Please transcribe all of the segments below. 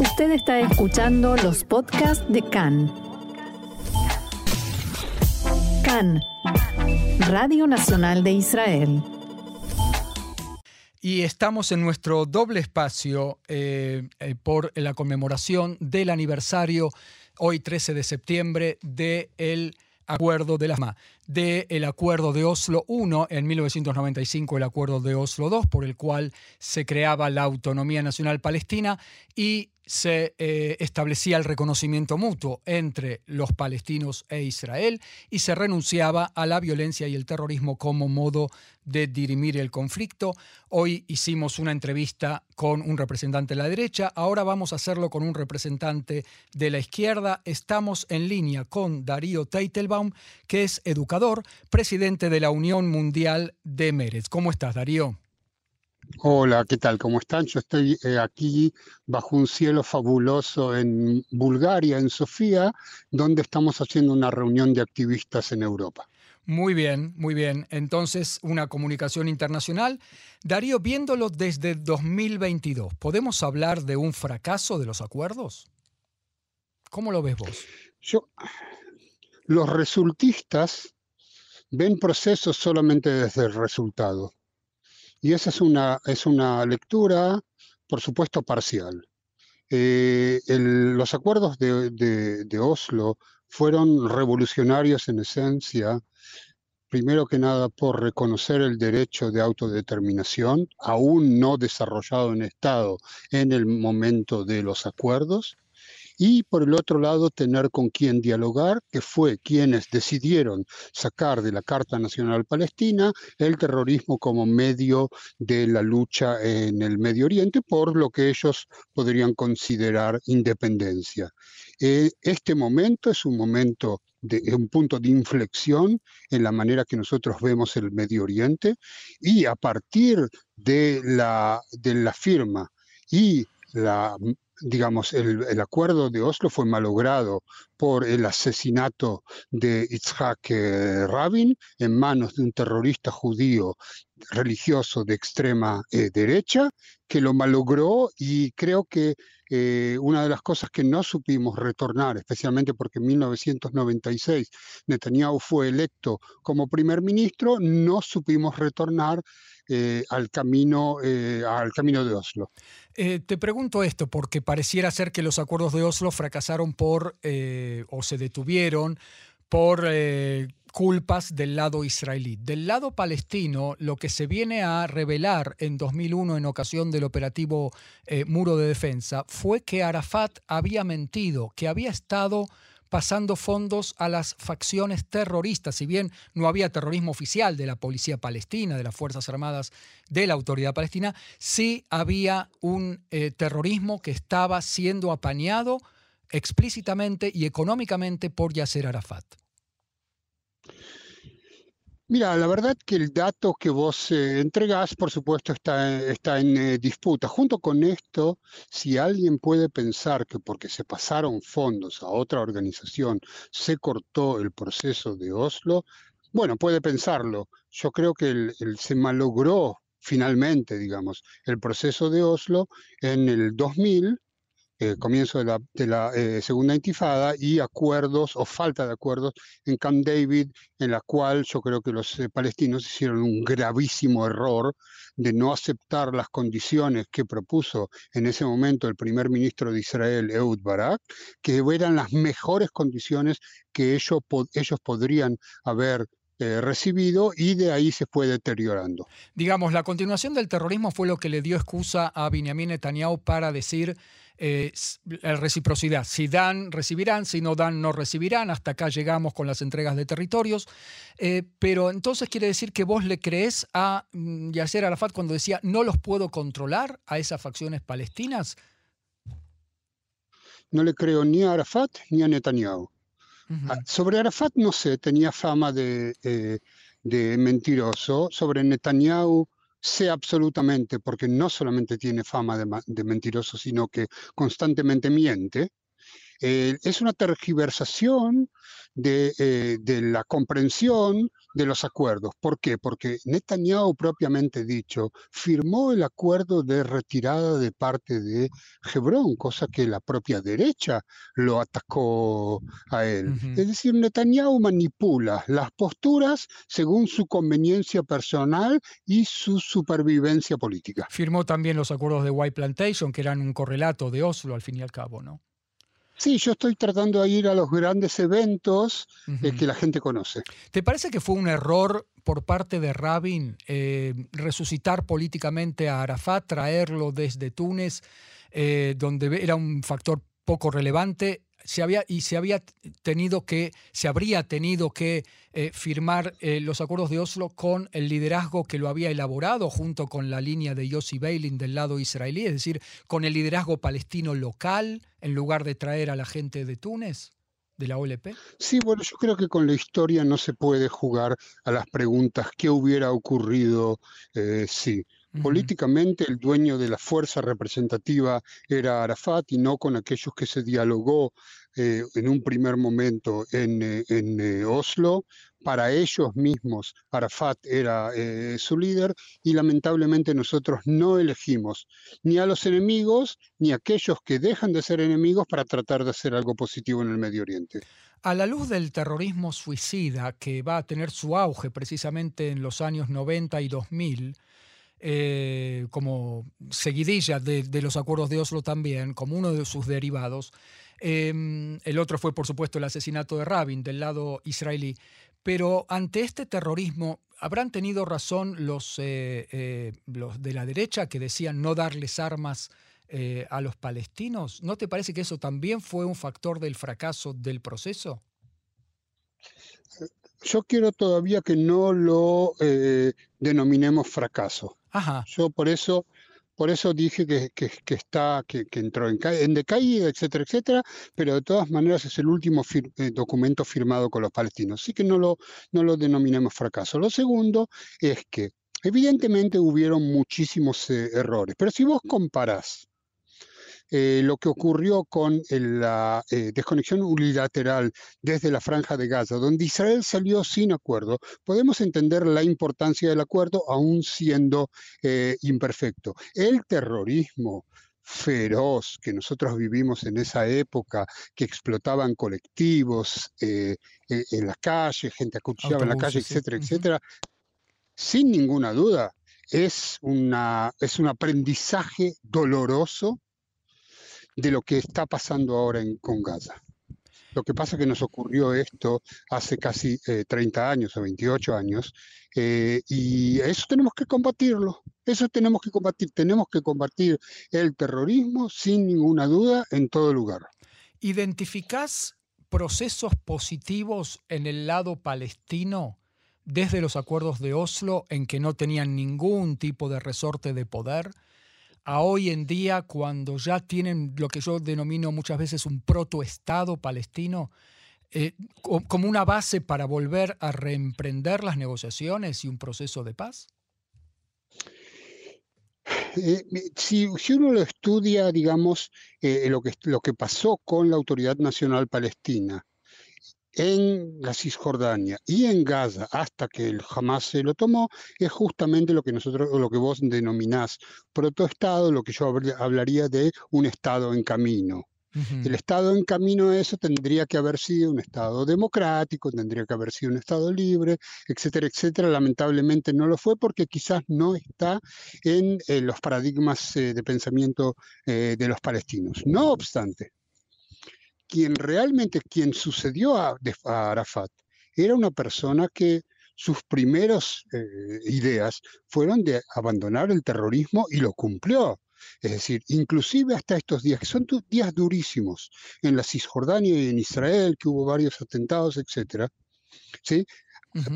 Usted está escuchando los podcasts de CAN. CAN, Radio Nacional de Israel. Y estamos en nuestro doble espacio eh, eh, por la conmemoración del aniversario, hoy 13 de septiembre, del el acuerdo de las del acuerdo de Oslo I, en 1995 el acuerdo de Oslo II, por el cual se creaba la autonomía nacional palestina y se eh, establecía el reconocimiento mutuo entre los palestinos e Israel y se renunciaba a la violencia y el terrorismo como modo de dirimir el conflicto. Hoy hicimos una entrevista con un representante de la derecha, ahora vamos a hacerlo con un representante de la izquierda. Estamos en línea con Darío Teitelbaum, que es educador, presidente de la Unión Mundial de Mérez. ¿Cómo estás, Darío? Hola, ¿qué tal? ¿Cómo están? Yo estoy eh, aquí bajo un cielo fabuloso en Bulgaria, en Sofía, donde estamos haciendo una reunión de activistas en Europa. Muy bien, muy bien. Entonces, una comunicación internacional. Darío, viéndolo desde 2022, ¿podemos hablar de un fracaso de los acuerdos? ¿Cómo lo ves vos? Yo, los resultistas ven procesos solamente desde el resultado. Y esa es una, es una lectura, por supuesto, parcial. Eh, los acuerdos de, Oslo fueron revolucionarios en esencia, primero que nada por reconocer el derecho de autodeterminación, aún no desarrollado en Estado en el momento de los acuerdos, y por el otro lado tener con quién dialogar, que fue quienes decidieron sacar de la Carta Nacional Palestina el terrorismo como medio de la lucha en el Medio Oriente por lo que ellos podrían considerar independencia. Eh, este momento es un momento un punto de inflexión en la manera que nosotros vemos el Medio Oriente y a partir de la, de la firma y la digamos, el, acuerdo de Oslo fue malogrado por el asesinato de Itzhak eh, Rabin en manos de un terrorista judío religioso de extrema eh, derecha, que lo malogró y creo que eh, una de las cosas que no supimos retornar, especialmente porque en 1996 Netanyahu fue electo como primer ministro, no supimos retornar eh, al, camino, al camino de Oslo. Te pregunto esto porque pareciera ser que los acuerdos de Oslo fracasaron por o se detuvieron por culpas del lado israelí. Del lado palestino, lo que se viene a revelar en 2001 en ocasión del operativo Muro de Defensa fue que Arafat había mentido, que había estado pasando fondos a las facciones terroristas. Si bien no había terrorismo oficial de la policía palestina, de las Fuerzas Armadas de la Autoridad Palestina, sí había un eh, terrorismo que estaba siendo apañado explícitamente y económicamente por Yasser Arafat. Mira, la verdad que el dato que vos eh, entregás, por supuesto, está, está en eh, disputa. Junto con esto, si alguien puede pensar que porque se pasaron fondos a otra organización se cortó el proceso de Oslo, bueno, puede pensarlo. Yo creo que se malogró finalmente, digamos, el proceso de Oslo en el 2000 eh, comienzo de la, eh, segunda intifada y acuerdos o falta de acuerdos en Camp David, en la cual yo creo que los eh, palestinos hicieron un gravísimo error de no aceptar las condiciones que propuso en ese momento el primer ministro de Israel, Ehud Barak, que eran las mejores condiciones que ellos, ellos podrían haber recibido y de ahí se fue deteriorando. Digamos, la continuación del terrorismo fue lo que le dio excusa a Benjamin Netanyahu para decir eh, reciprocidad. Si dan, recibirán, si no dan, no recibirán. Hasta acá llegamos con las entregas de territorios. Eh, pero entonces quiere decir que vos le crees a mm, Yasser Arafat cuando decía no los puedo controlar a esas facciones palestinas. No le creo ni a Arafat ni a Netanyahu. Ah, sobre Arafat no sé, tenía fama de, eh, de mentiroso. Sobre Netanyahu sé absolutamente, porque no solamente tiene fama de, mentiroso, sino que constantemente miente. Eh, es una tergiversación de, de, la comprensión de los acuerdos. ¿Por qué? Porque Netanyahu, propiamente dicho, firmó el acuerdo de retirada de parte de Hebrón, cosa que la propia derecha lo atacó a él. Es decir, Netanyahu manipula las posturas según su conveniencia personal y su supervivencia política. Firmó también los acuerdos de White Plantation, que eran un correlato de Oslo al fin y al cabo, ¿no? Sí, yo estoy tratando de ir a los grandes eventos eh, que la gente conoce. ¿Te parece que fue un error por parte de Rabin eh, resucitar políticamente a Arafat, traerlo desde Túnez, eh, donde era un factor poco relevante se había, y se había tenido que, se habría tenido que eh, firmar eh, los acuerdos de Oslo con el liderazgo que lo había elaborado junto con la línea de Yossi Beilin del lado israelí, es decir, con el liderazgo palestino local en lugar de traer a la gente de Túnez de la OLP? Sí, bueno, yo creo que con la historia no se puede jugar a las preguntas qué hubiera ocurrido eh, si. Políticamente el dueño de la fuerza representativa era Arafat y no con aquellos que se dialogó eh, en un primer momento en, eh, eh, Oslo. Para ellos mismos Arafat era su líder y lamentablemente nosotros no elegimos ni a los enemigos ni a aquellos que dejan de ser enemigos para tratar de hacer algo positivo en el Medio Oriente. A la luz del terrorismo suicida que va a tener su auge precisamente en los años 90 y 2000, eh, como seguidilla de, los acuerdos de Oslo también, como uno de sus derivados. Em, el otro fue, por supuesto, el asesinato de Rabin del lado israelí. Pero ante este terrorismo, ¿habrán tenido razón los, eh, eh, los de la derecha que decían no darles armas a los palestinos? ¿No te parece que eso también fue un factor del fracaso del proceso? Yo quiero todavía que no lo denominemos fracaso. Yo por eso, por eso dije que, que, está, que, entró en, en, decaída, etcétera, etcétera, pero de todas maneras es el último eh, documento firmado con los palestinos. Así que no lo, no lo denominemos fracaso. Lo segundo es que evidentemente hubieron muchísimos eh, errores, pero si vos comparás eh, lo que ocurrió con la eh, desconexión unilateral desde la franja de Gaza, donde Israel salió sin acuerdo, podemos entender la importancia del acuerdo aún siendo eh, imperfecto. El terrorismo feroz que nosotros vivimos en esa época, que explotaban colectivos en la calle, gente acuchillaba en la calle, etcétera, etcétera, sin ninguna duda, es, una, es un aprendizaje doloroso de lo que está pasando ahora en, con Gaza. Lo que pasa es que nos ocurrió esto hace casi 30 eh, años o 28 años eh, y eso tenemos que combatirlo. Eso tenemos que combatir. Tenemos que combatir el terrorismo sin ninguna duda en todo lugar. ¿Identificás procesos positivos en el lado palestino desde los acuerdos de Oslo en que no tenían ningún tipo de resorte de poder? A hoy en día, cuando ya tienen lo que yo denomino muchas veces un protoestado palestino, eh, como una base para volver a reemprender las negociaciones y un proceso de paz? Eh, si, uno lo estudia, digamos, eh, lo, que, lo que pasó con la Autoridad Nacional Palestina, en la Cisjordania y en Gaza hasta que el Hamas se lo tomó es justamente lo que nosotros lo que vos denominás protoestado, lo que yo hablaría de un estado en camino. El estado en camino a eso tendría que haber sido un estado democrático, tendría que haber sido un estado libre, etcétera, etcétera. Lamentablemente no lo fue porque quizás no está en eh, los paradigmas eh, de pensamiento eh, de los palestinos. No obstante, quien realmente, quien sucedió a, Arafat, era una persona que sus primeras eh, ideas fueron de abandonar el terrorismo y lo cumplió. Es decir, inclusive hasta estos días, que son días durísimos en la Cisjordania y en Israel, que hubo varios atentados, etc. ¿sí?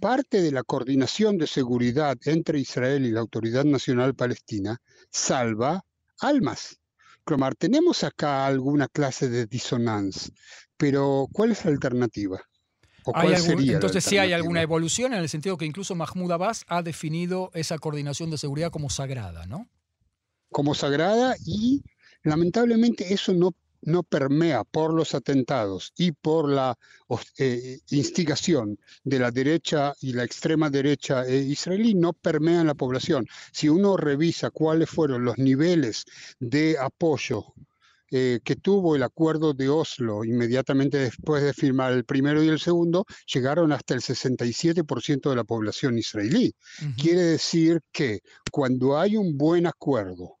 Parte de la coordinación de seguridad entre Israel y la Autoridad Nacional Palestina salva almas. Tenemos acá alguna clase de disonancia, pero ¿cuál es la alternativa? entonces sí hay alguna evolución en el sentido que incluso Mahmoud Abbas ha definido esa coordinación de seguridad como sagrada, ¿no? Como sagrada y lamentablemente eso no no permea por los atentados y por la eh, instigación de la derecha y la extrema derecha eh, israelí, no permea en la población. Si uno revisa cuáles fueron los niveles de apoyo eh, que tuvo el acuerdo de Oslo inmediatamente después de firmar el primero y el segundo, llegaron hasta el 67% de la población israelí. Quiere decir que cuando hay un buen acuerdo,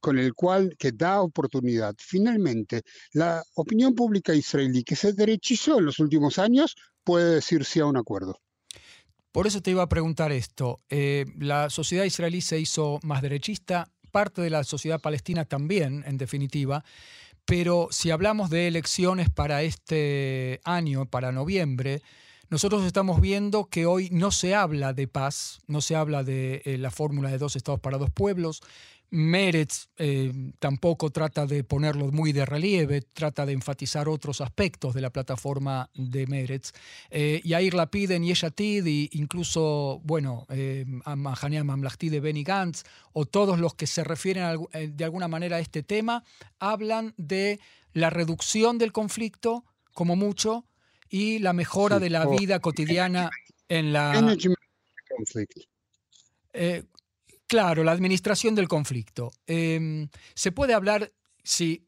con el cual que da oportunidad. Finalmente, la opinión pública israelí que se derechizó en los últimos años puede decir sí a un acuerdo. Por eso te iba a preguntar esto. Eh, la sociedad israelí se hizo más derechista, parte de la sociedad palestina también, en definitiva. Pero si hablamos de elecciones para este año, para noviembre, nosotros estamos viendo que hoy no se habla de paz, no se habla de eh, la fórmula de dos estados para dos pueblos, Meretz eh, tampoco trata de ponerlo muy de relieve, trata de enfatizar otros aspectos de la plataforma de Meretz. Eh, Yair Lapid en Yeshatid, e incluso, bueno, eh, Mamlahti de Benny Gantz, o todos los que se refieren eh, de alguna manera a este tema, hablan de la reducción del conflicto, como mucho, y la mejora de la vida cotidiana en la... Eh, Claro, la administración del conflicto. Em, se puede hablar, sí,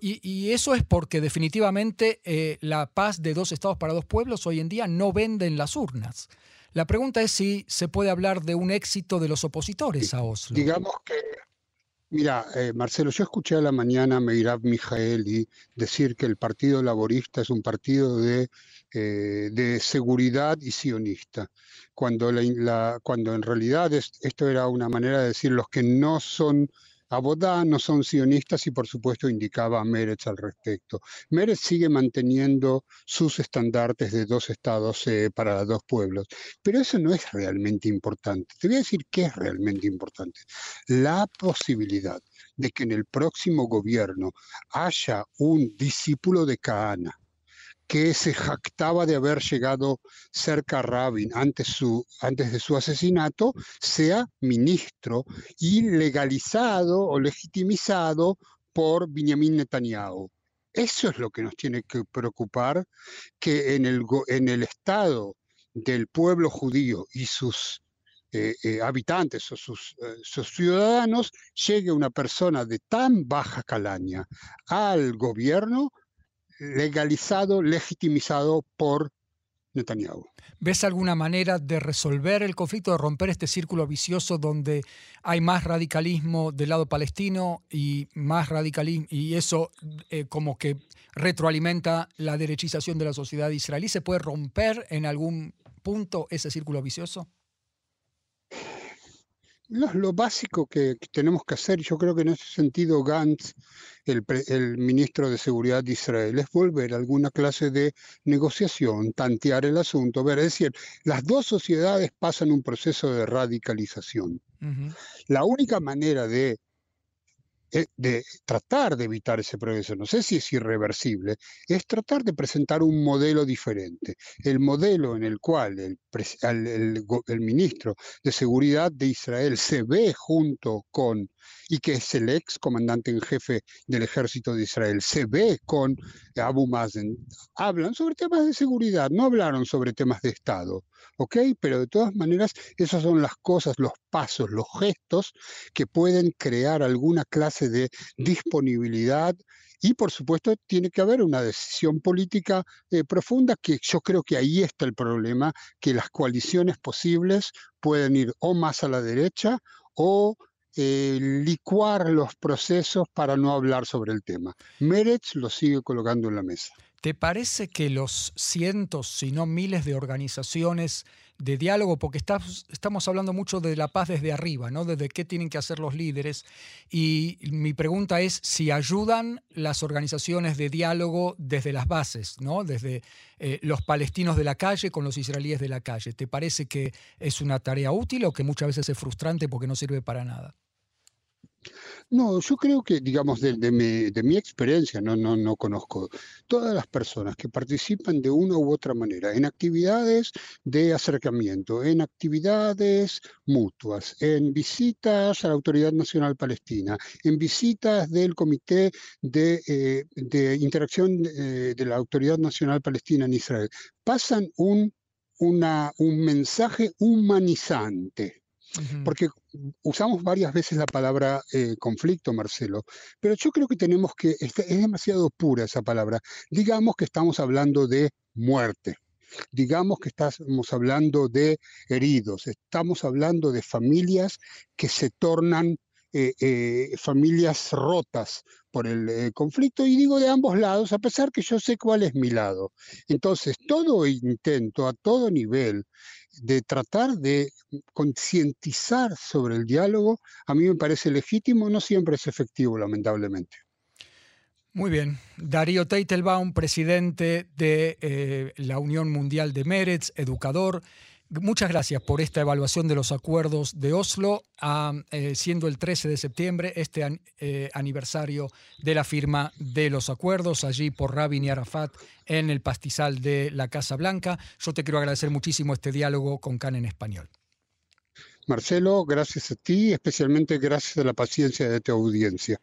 y, eso es porque definitivamente eh, la paz de dos estados para dos pueblos hoy en día no vende en las urnas. La pregunta es si se puede hablar de un éxito de los opositores a Oslo. Digamos que, mira, eh, Marcelo, yo escuché a la mañana a Meirav Mijaeli decir que el Partido Laborista es un partido de, eh, de seguridad y sionista cuando, la, cuando en realidad esto era una manera de decir los que no son Abodá no son sionistas y por supuesto indicaba a Meretz al respecto. Meretz sigue manteniendo sus estandartes de dos estados eh, para dos pueblos, pero eso no es realmente importante. Te voy a decir qué es realmente importante. La posibilidad de que en el próximo gobierno haya un discípulo de Caana que se jactaba de haber llegado cerca a Rabin antes, de su asesinato, sea ministro y legalizado o legitimizado por Benjamin Netanyahu. Eso es lo que nos tiene que preocupar, que en el, estado del pueblo judío y sus eh, eh, habitantes o eh, sus, ciudadanos llegue una persona de tan baja calaña al gobierno legalizado, legitimizado por Netanyahu. ¿Ves alguna manera de resolver el conflicto, de romper este círculo vicioso donde hay más radicalismo del lado palestino y más radicalismo, y eso eh, como que retroalimenta la derechización de la sociedad israelí? ¿Se puede romper en algún punto ese círculo vicioso? Lo básico que, tenemos que hacer, yo creo que en ese sentido Gantz, el, el, ministro de Seguridad de Israel, es volver a alguna clase de negociación, tantear el asunto, ver, es decir, las dos sociedades pasan un proceso de radicalización. La única manera de de tratar de evitar ese progreso, no sé si es irreversible, es tratar de presentar un modelo diferente. El modelo en el cual el, el, ministro de Seguridad de Israel se ve junto con, y que es el ex comandante en jefe del ejército de Israel, se ve con Abu Mazen, hablan sobre temas de seguridad, no hablaron sobre temas de Estado. ¿ok? Pero de todas maneras, esas son las cosas, los pasos, los gestos que pueden crear alguna clase de disponibilidad y por supuesto tiene que haber una decisión política eh, profunda que yo creo que ahí está el problema, que las coaliciones posibles pueden ir o más a la derecha o eh, licuar los procesos para no hablar sobre el tema. Meretz lo sigue colocando en la mesa. ¿Te parece que los cientos, si no miles de organizaciones de diálogo, porque estamos hablando mucho de la paz desde arriba, ¿no? Desde qué tienen que hacer los líderes. Y mi pregunta es si ayudan las organizaciones de diálogo desde las bases, ¿no? Desde eh, los palestinos de la calle con los israelíes de la calle. ¿Te parece que es una tarea útil o que muchas veces es frustrante porque no sirve para nada? No, yo creo que, digamos, de, mi, experiencia, no, no, no conozco todas las personas que participan de una u otra manera en actividades de acercamiento, en actividades mutuas, en visitas a la Autoridad Nacional Palestina, en visitas del Comité de, eh, Interacción eh, de la Autoridad Nacional Palestina en Israel, pasan un, mensaje humanizante porque usamos varias veces la palabra eh, conflicto, Marcelo, pero yo creo que tenemos que, es, es demasiado pura esa palabra. Digamos que estamos hablando de muerte, digamos que estamos hablando de heridos, estamos hablando de familias que se tornan eh, eh, familias rotas por el conflicto, y digo de ambos lados, a pesar que yo sé cuál es mi lado. Entonces, todo intento a todo nivel de tratar de concientizar sobre el diálogo, a mí me parece legítimo, no siempre es efectivo, lamentablemente. Muy bien. Darío Teitelbaum, presidente de eh, la Unión Mundial de Meretz, educador. Muchas gracias por esta evaluación de los acuerdos de Oslo, eh, siendo el 13 de septiembre este eh, aniversario de la firma de los acuerdos allí por Rabin y Arafat en el pastizal de la Casa Blanca. Yo te quiero agradecer muchísimo este diálogo con Can en español. Marcelo, gracias a ti, especialmente gracias a la paciencia de tu audiencia.